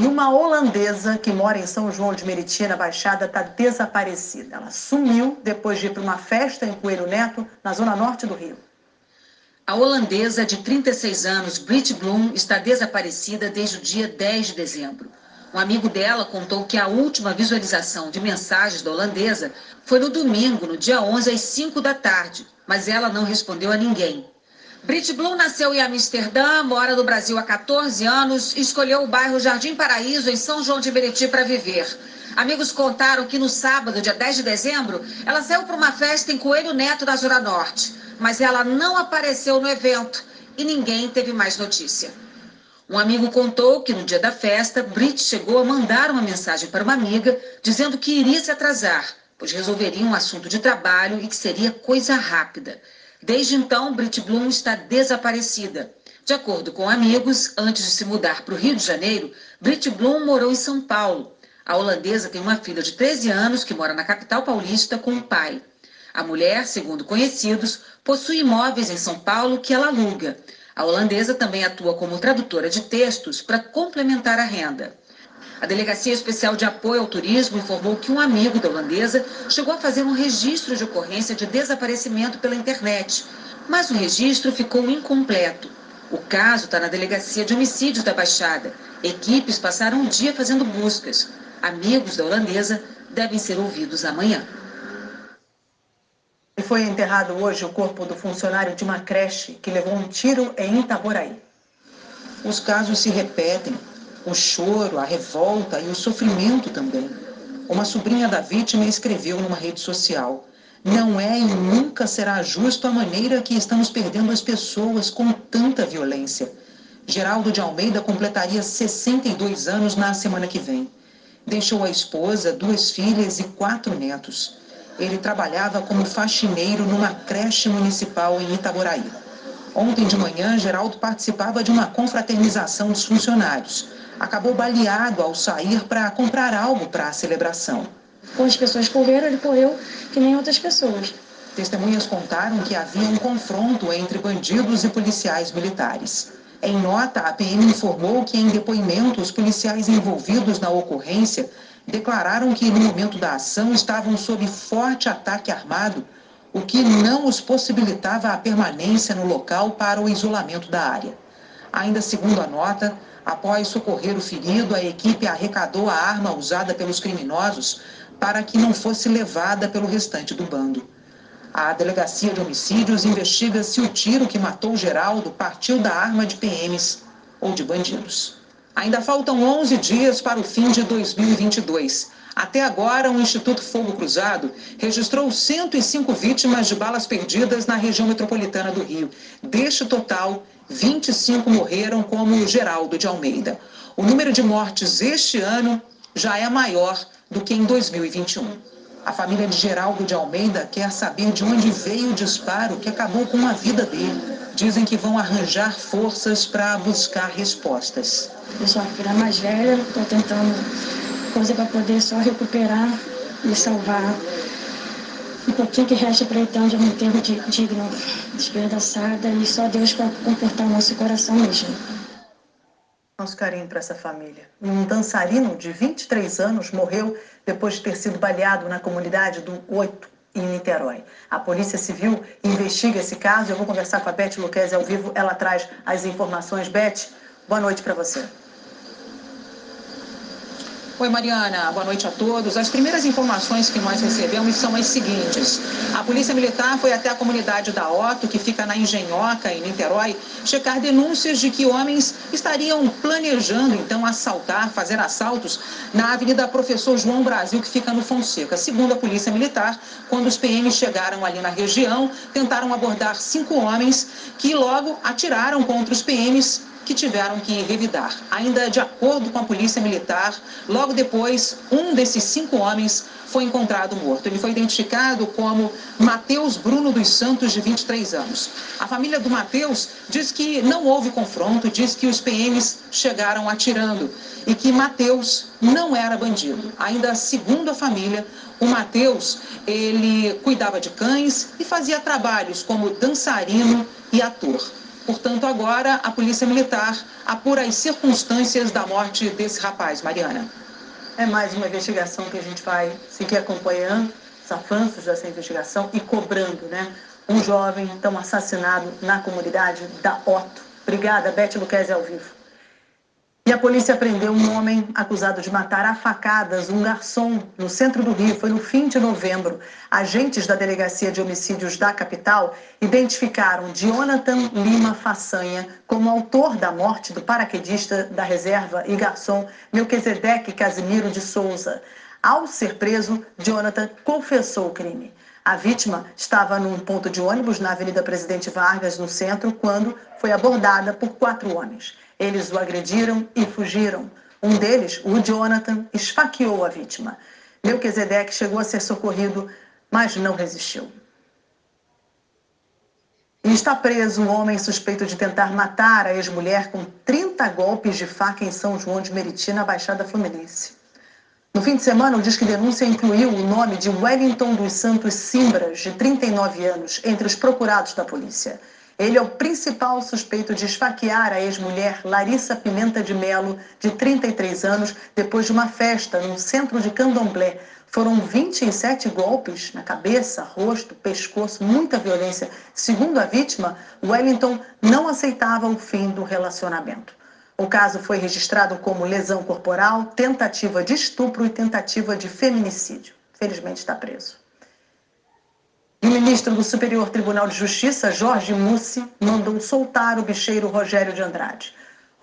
E uma holandesa que mora em São João de Meriti, na Baixada, está desaparecida. Ela sumiu depois de ir para uma festa em Coelho Neto, na zona norte do Rio. A holandesa de 36 anos, Brit Bloom, está desaparecida desde o dia 10 de dezembro. Um amigo dela contou que a última visualização de mensagens da holandesa foi no domingo, no dia 11, às 5 da tarde, mas ela não respondeu a ninguém. Brit Bloom nasceu em Amsterdã, mora no Brasil há 14 anos e escolheu o bairro Jardim Paraíso, em São João de Meriti, para viver. Amigos contaram que no sábado, dia 10 de dezembro, ela saiu para uma festa em Coelho Neto, na Zona Norte mas ela não apareceu no evento e ninguém teve mais notícia. Um amigo contou que no dia da festa, Brit chegou a mandar uma mensagem para uma amiga dizendo que iria se atrasar, pois resolveria um assunto de trabalho e que seria coisa rápida. Desde então, Brit Bloom está desaparecida. De acordo com amigos, antes de se mudar para o Rio de Janeiro, Brit Bloom morou em São Paulo. A holandesa tem uma filha de 13 anos que mora na capital paulista com o pai. A mulher, segundo conhecidos, possui imóveis em São Paulo que ela aluga. A holandesa também atua como tradutora de textos para complementar a renda. A Delegacia Especial de Apoio ao Turismo informou que um amigo da holandesa chegou a fazer um registro de ocorrência de desaparecimento pela internet, mas o registro ficou incompleto. O caso está na Delegacia de Homicídios da Baixada. Equipes passaram o dia fazendo buscas. Amigos da holandesa devem ser ouvidos amanhã. Foi enterrado hoje o corpo do funcionário de uma creche que levou um tiro em Itaboraí. Os casos se repetem. O choro, a revolta e o sofrimento também. Uma sobrinha da vítima escreveu numa rede social: Não é e nunca será justo a maneira que estamos perdendo as pessoas com tanta violência. Geraldo de Almeida completaria 62 anos na semana que vem. Deixou a esposa, duas filhas e quatro netos. Ele trabalhava como faxineiro numa creche municipal em Itaboraí. Ontem de manhã, Geraldo participava de uma confraternização dos funcionários. Acabou baleado ao sair para comprar algo para a celebração. Quando as pessoas correram, ele correu que nem outras pessoas. Testemunhas contaram que havia um confronto entre bandidos e policiais militares. Em nota, a PM informou que, em depoimento, os policiais envolvidos na ocorrência declararam que no momento da ação estavam sob forte ataque armado, o que não os possibilitava a permanência no local para o isolamento da área. Ainda segundo a nota, após socorrer o ferido, a equipe arrecadou a arma usada pelos criminosos para que não fosse levada pelo restante do bando. A Delegacia de Homicídios investiga se o tiro que matou Geraldo partiu da arma de PMs ou de bandidos. Ainda faltam 11 dias para o fim de 2022. Até agora, o Instituto Fogo Cruzado registrou 105 vítimas de balas perdidas na região metropolitana do Rio. Deste total, 25 morreram, como Geraldo de Almeida. O número de mortes este ano já é maior do que em 2021. A família de Geraldo de Almeida quer saber de onde veio o disparo que acabou com a vida dele dizem que vão arranjar forças para buscar respostas. Eu sou a filha mais velha, estou tentando coisa para poder só recuperar e salvar um pouquinho que resta para então de um enterro digno, despedaçada e só Deus para comportar o nosso coração mesmo. Nosso carinho para essa família. Um dançarino de 23 anos morreu depois de ter sido baleado na comunidade do Oito, em Niterói. A Polícia Civil investiga esse caso. Eu vou conversar com a Beth Luquezzi ao vivo. Ela traz as informações. Beth, boa noite para você. Oi, Mariana. Boa noite a todos. As primeiras informações que nós recebemos são as seguintes. A Polícia Militar foi até a comunidade da Otto, que fica na Engenhoca, em Niterói, checar denúncias de que homens estariam planejando, então, assaltar, fazer assaltos na Avenida Professor João Brasil, que fica no Fonseca. Segundo a Polícia Militar, quando os PMs chegaram ali na região, tentaram abordar cinco homens que logo atiraram contra os PMs que tiveram que revidar. Ainda de acordo com a Polícia Militar, logo depois, um desses cinco homens foi encontrado morto. Ele foi identificado como Matheus Bruno dos Santos, de 23 anos. A família do Matheus diz que não houve confronto, diz que os PMs chegaram atirando e que Matheus não era bandido. Ainda segundo a família, o Matheus, ele cuidava de cães e fazia trabalhos como dançarino e ator. Portanto, agora a Polícia Militar apura as circunstâncias da morte desse rapaz, Mariana. É mais uma investigação que a gente vai seguir acompanhando, os avanços dessa investigação e cobrando, né? Um jovem então assassinado na comunidade da Otto. Obrigada, Beth Luquezzi ao vivo. E a polícia prendeu um homem acusado de matar a facadas um garçom no centro do Rio. Foi no fim de novembro. Agentes da Delegacia de Homicídios da capital identificaram Jonathan Lima Façanha como autor da morte do paraquedista da reserva e garçom Melquisedeque Casimiro de Souza. Ao ser preso, Jonathan confessou o crime. A vítima estava num ponto de ônibus na Avenida Presidente Vargas, no centro, quando foi abordada por quatro homens. Eles o agrediram e fugiram. Um deles, o Jonathan, esfaqueou a vítima. Melquisedeque chegou a ser socorrido, mas não resistiu. E está preso um homem suspeito de tentar matar a ex-mulher com 30 golpes de faca em São João de Meriti, na Baixada Fluminense. No fim de semana, o Disque Denúncia incluiu o nome de Wellington dos Santos Simbras, de 39 anos, entre os procurados da polícia. Ele é o principal suspeito de esfaquear a ex-mulher Larissa Pimenta de Melo, de 33 anos, depois de uma festa no centro de Candomblé. Foram 27 golpes na cabeça, rosto, pescoço, muita violência. Segundo a vítima, Wellington não aceitava o fim do relacionamento. O caso foi registrado como lesão corporal, tentativa de estupro e tentativa de feminicídio. Felizmente está preso. O ministro do Superior Tribunal de Justiça, Jorge Mussi, mandou soltar o bicheiro Rogério de Andrade.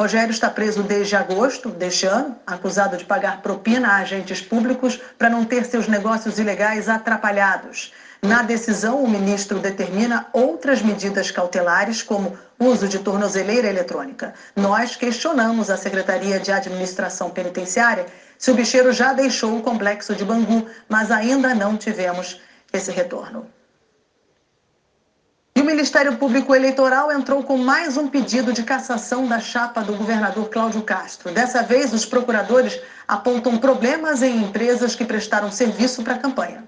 Rogério está preso desde agosto deste ano, acusado de pagar propina a agentes públicos para não ter seus negócios ilegais atrapalhados. Na decisão, o ministro determina outras medidas cautelares, como uso de tornozeleira eletrônica. Nós questionamos a Secretaria de Administração Penitenciária se o bicheiro já deixou o complexo de Bangu, mas ainda não tivemos esse retorno. E o Ministério Público Eleitoral entrou com mais um pedido de cassação da chapa do governador Cláudio Castro. Dessa vez, os procuradores apontam problemas em empresas que prestaram serviço para a campanha.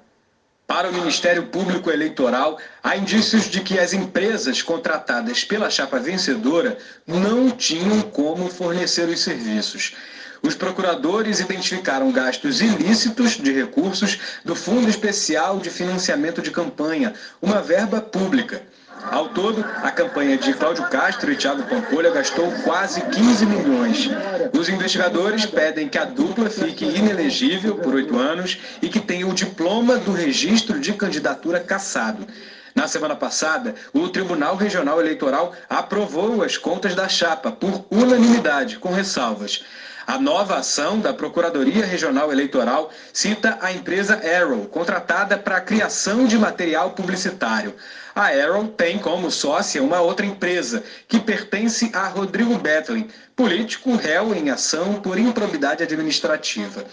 Para o Ministério Público Eleitoral, há indícios de que as empresas contratadas pela chapa vencedora não tinham como fornecer os serviços. Os procuradores identificaram gastos ilícitos de recursos do Fundo Especial de Financiamento de Campanha, uma verba pública. Ao todo, a campanha de Cláudio Castro e Thiago Pampolha gastou quase 15 milhões. Os investigadores pedem que a dupla fique inelegível por oito anos e que tenha o diploma do registro de candidatura cassado. Na semana passada, o Tribunal Regional Eleitoral aprovou as contas da chapa por unanimidade, com ressalvas. A nova ação da Procuradoria Regional Eleitoral cita a empresa Arrow, contratada para a criação de material publicitário. A Arrow tem como sócia uma outra empresa, que pertence a Rodrigo Betlin, político réu em ação por improbidade administrativa.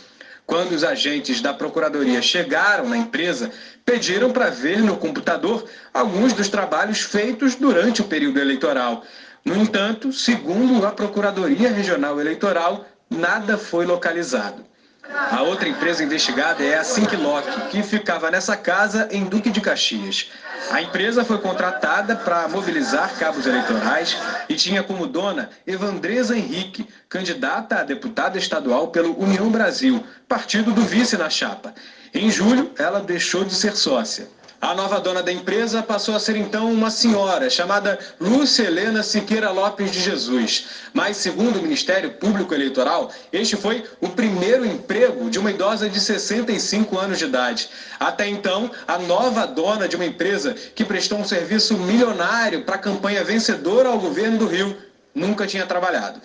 Quando os agentes da Procuradoria chegaram na empresa, pediram para ver no computador alguns dos trabalhos feitos durante o período eleitoral. No entanto, segundo a Procuradoria Regional Eleitoral, nada foi localizado. A outra empresa investigada é a Synclock, que ficava nessa casa em Duque de Caxias. A empresa foi contratada para mobilizar cabos eleitorais e tinha como dona Evandresa Henrique, candidata a deputada estadual pelo União Brasil, partido do vice na chapa. Em julho, ela deixou de ser sócia. A nova dona da empresa passou a ser então uma senhora chamada Lúcia Helena Siqueira Lopes de Jesus. Mas, segundo o Ministério Público Eleitoral, este foi o primeiro emprego de uma idosa de 65 anos de idade. Até então, a nova dona de uma empresa que prestou um serviço milionário para a campanha vencedora ao governo do Rio nunca tinha trabalhado.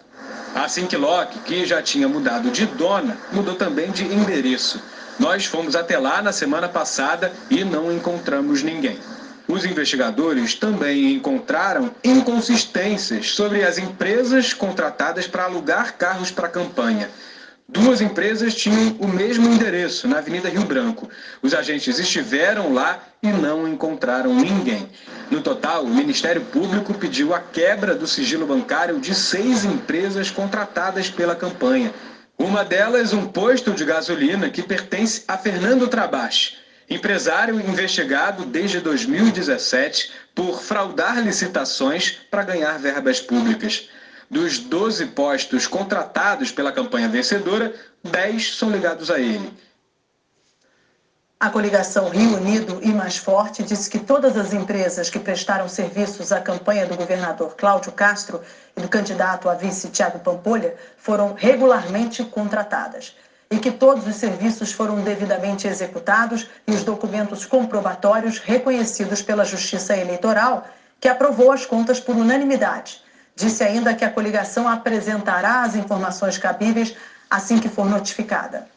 A Sinklock, que já tinha mudado de dona, mudou também de endereço. Nós fomos até lá na semana passada e não encontramos ninguém. Os investigadores também encontraram inconsistências sobre as empresas contratadas para alugar carros para a campanha. Duas empresas tinham o mesmo endereço, na Avenida Rio Branco. Os agentes estiveram lá e não encontraram ninguém. No total, o Ministério Público pediu a quebra do sigilo bancário de seis empresas contratadas pela campanha uma delas, um posto de gasolina que pertence a Fernando Trabache. empresário investigado desde 2017 por fraudar licitações para ganhar verbas públicas. Dos 12 postos contratados pela campanha vencedora, 10 são ligados a ele. A coligação Rio Unido e Mais Forte disse que todas as empresas que prestaram serviços à campanha do governador Cláudio Castro e do candidato a vice Tiago Pampolha foram regularmente contratadas e que todos os serviços foram devidamente executados e os documentos comprobatórios reconhecidos pela Justiça Eleitoral, que aprovou as contas por unanimidade. Disse ainda que a coligação apresentará as informações cabíveis assim que for notificada.